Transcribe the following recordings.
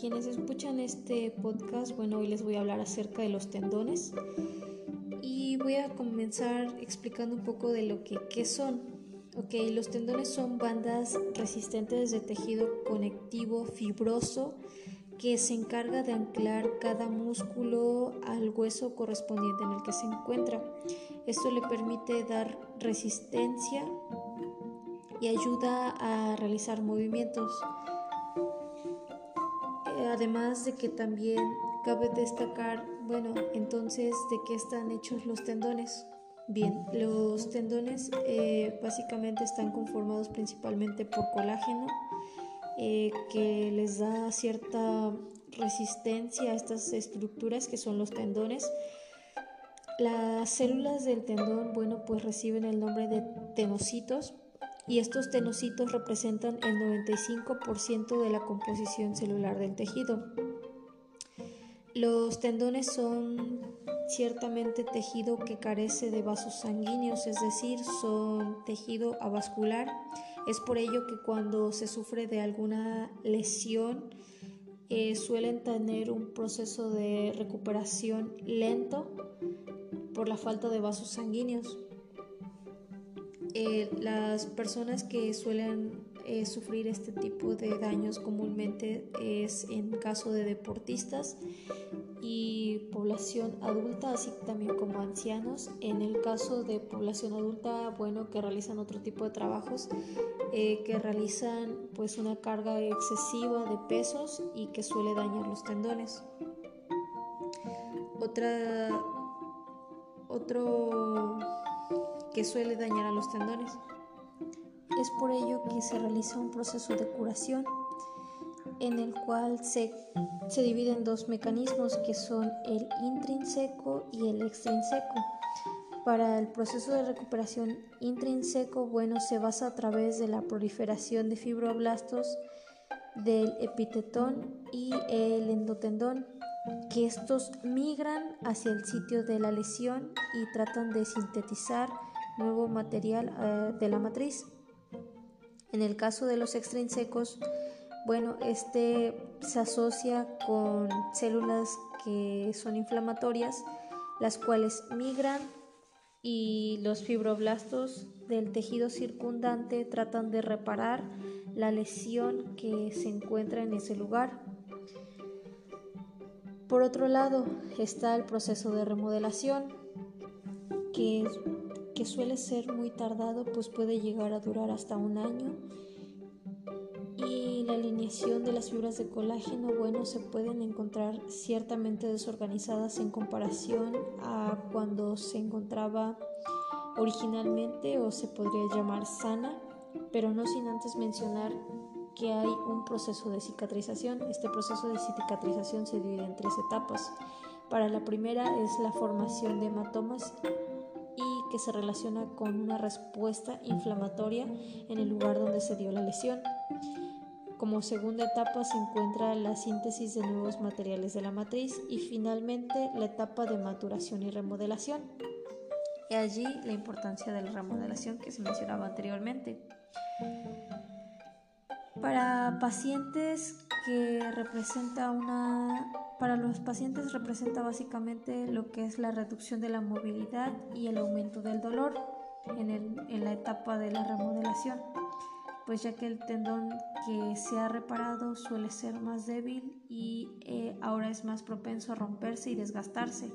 quienes escuchan este podcast, bueno, hoy les voy a hablar acerca de los tendones y voy a comenzar explicando un poco de lo que qué son. Ok, los tendones son bandas resistentes de tejido conectivo fibroso que se encarga de anclar cada músculo al hueso correspondiente en el que se encuentra. Esto le permite dar resistencia y ayuda a realizar movimientos. Además de que también cabe destacar, bueno, entonces, ¿de qué están hechos los tendones? Bien, los tendones eh, básicamente están conformados principalmente por colágeno, eh, que les da cierta resistencia a estas estructuras que son los tendones. Las células del tendón, bueno, pues reciben el nombre de tenocitos y estos tenocitos representan el 95% de la composición celular del tejido. Los tendones son ciertamente tejido que carece de vasos sanguíneos, es decir, son tejido avascular es por ello que cuando se sufre de alguna lesión eh, suelen tener un proceso de recuperación lento por la falta de vasos sanguíneos. Eh, las personas que suelen eh, sufrir este tipo de daños comúnmente es en caso de deportistas y población adulta, así también como ancianos. En el caso de población adulta, bueno, que realizan otro tipo de trabajos, eh, que realizan pues una carga excesiva de pesos y que suele dañar los tendones. Otra, otro que suele dañar a los tendones. Es por ello que se realiza un proceso de curación en el cual se, se dividen dos mecanismos que son el intrínseco y el extrínseco. Para el proceso de recuperación intrínseco, bueno, se basa a través de la proliferación de fibroblastos del epitetón y el endotendón, que estos migran hacia el sitio de la lesión y tratan de sintetizar nuevo material eh, de la matriz. En el caso de los extrínsecos, bueno, este se asocia con células que son inflamatorias, las cuales migran y los fibroblastos del tejido circundante tratan de reparar la lesión que se encuentra en ese lugar. Por otro lado está el proceso de remodelación, que, que suele ser muy tardado, pues puede llegar a durar hasta un año y la alineación de las fibras de colágeno, bueno, se pueden encontrar ciertamente desorganizadas en comparación a cuando se encontraba originalmente o se podría llamar sana, pero no sin antes mencionar que hay un proceso de cicatrización. Este proceso de cicatrización se divide en tres etapas. Para la primera es la formación de hematomas que se relaciona con una respuesta inflamatoria en el lugar donde se dio la lesión. Como segunda etapa se encuentra la síntesis de nuevos materiales de la matriz y finalmente la etapa de maturación y remodelación. Y allí la importancia de la remodelación que se mencionaba anteriormente. Para pacientes que representa una para los pacientes representa básicamente lo que es la reducción de la movilidad y el aumento del dolor en, en la etapa de la remodelación pues ya que el tendón que se ha reparado suele ser más débil y eh, ahora es más propenso a romperse y desgastarse,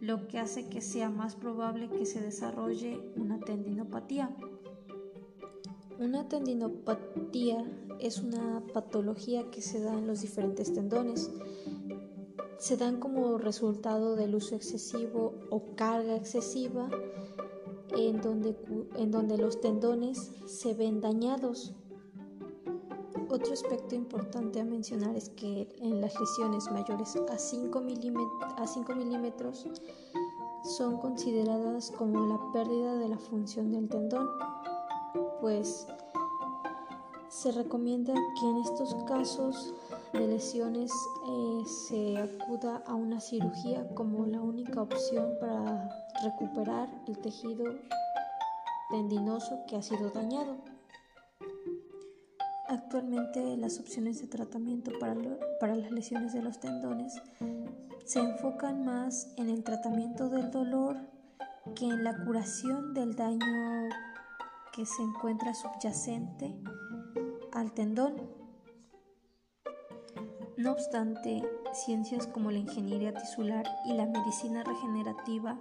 lo que hace que sea más probable que se desarrolle una tendinopatía. Una tendinopatía es una patología que se da en los diferentes tendones. Se dan como resultado del uso excesivo o carga excesiva en donde, en donde los tendones se ven dañados. Otro aspecto importante a mencionar es que en las lesiones mayores a 5, a 5 milímetros son consideradas como la pérdida de la función del tendón, pues se recomienda que en estos casos de lesiones eh, se acuda a una cirugía como la única opción para recuperar el tejido tendinoso que ha sido dañado. Actualmente las opciones de tratamiento para, para las lesiones de los tendones se enfocan más en el tratamiento del dolor que en la curación del daño que se encuentra subyacente al tendón. No obstante, ciencias como la ingeniería tisular y la medicina regenerativa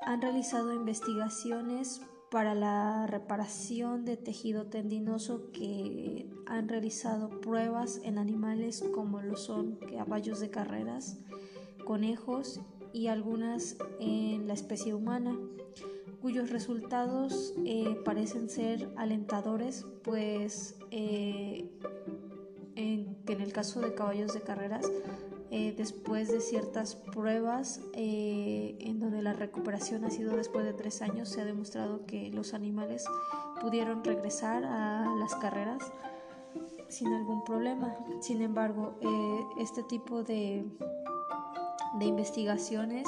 han realizado investigaciones para la reparación de tejido tendinoso que han realizado pruebas en animales como lo son caballos de carreras, conejos y algunas en la especie humana, cuyos resultados eh, parecen ser alentadores, pues eh, en, el caso de caballos de carreras eh, después de ciertas pruebas en donde la recuperación ha sido después de tres años, se ha demostrado que los animales pudieron regresar a las carreras sin algún problema. Sin embargo, este tipo de, de investigaciones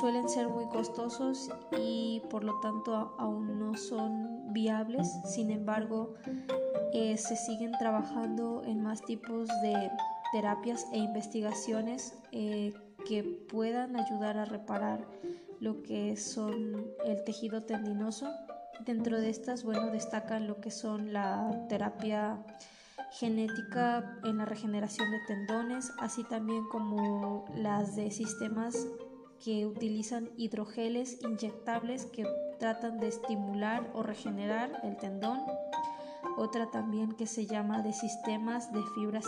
suelen ser muy costosos y por lo tanto aún no son viables. Sin embargo, eh, se siguen trabajando en más tipos de terapias e investigaciones eh, que puedan ayudar a reparar lo que son el tejido tendinoso. Dentro de estas, bueno, destacan lo que son la terapia genética en la regeneración de tendones, así también como las de sistemas que utilizan hidrogeles inyectables que tratan de estimular o regenerar el tendón. Otra también que se llama de sistemas de fibras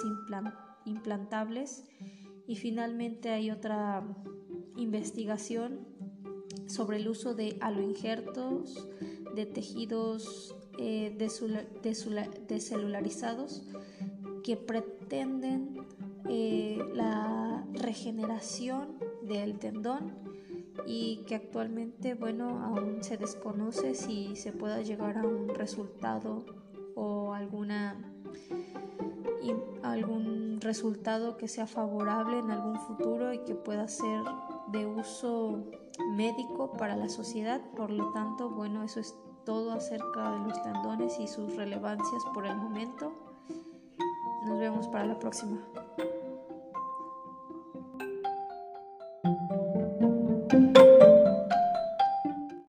implantables. Y finalmente hay otra investigación sobre el uso de aloinjertos de tejidos eh, decelularizados que pretenden eh, la regeneración del tendón y que actualmente bueno aún se desconoce si se pueda llegar a un resultado o alguna algún resultado que sea favorable en algún futuro y que pueda ser de uso médico para la sociedad. Por lo tanto, bueno, eso es todo acerca de los tendones y sus relevancias por el momento. Nos vemos para la próxima.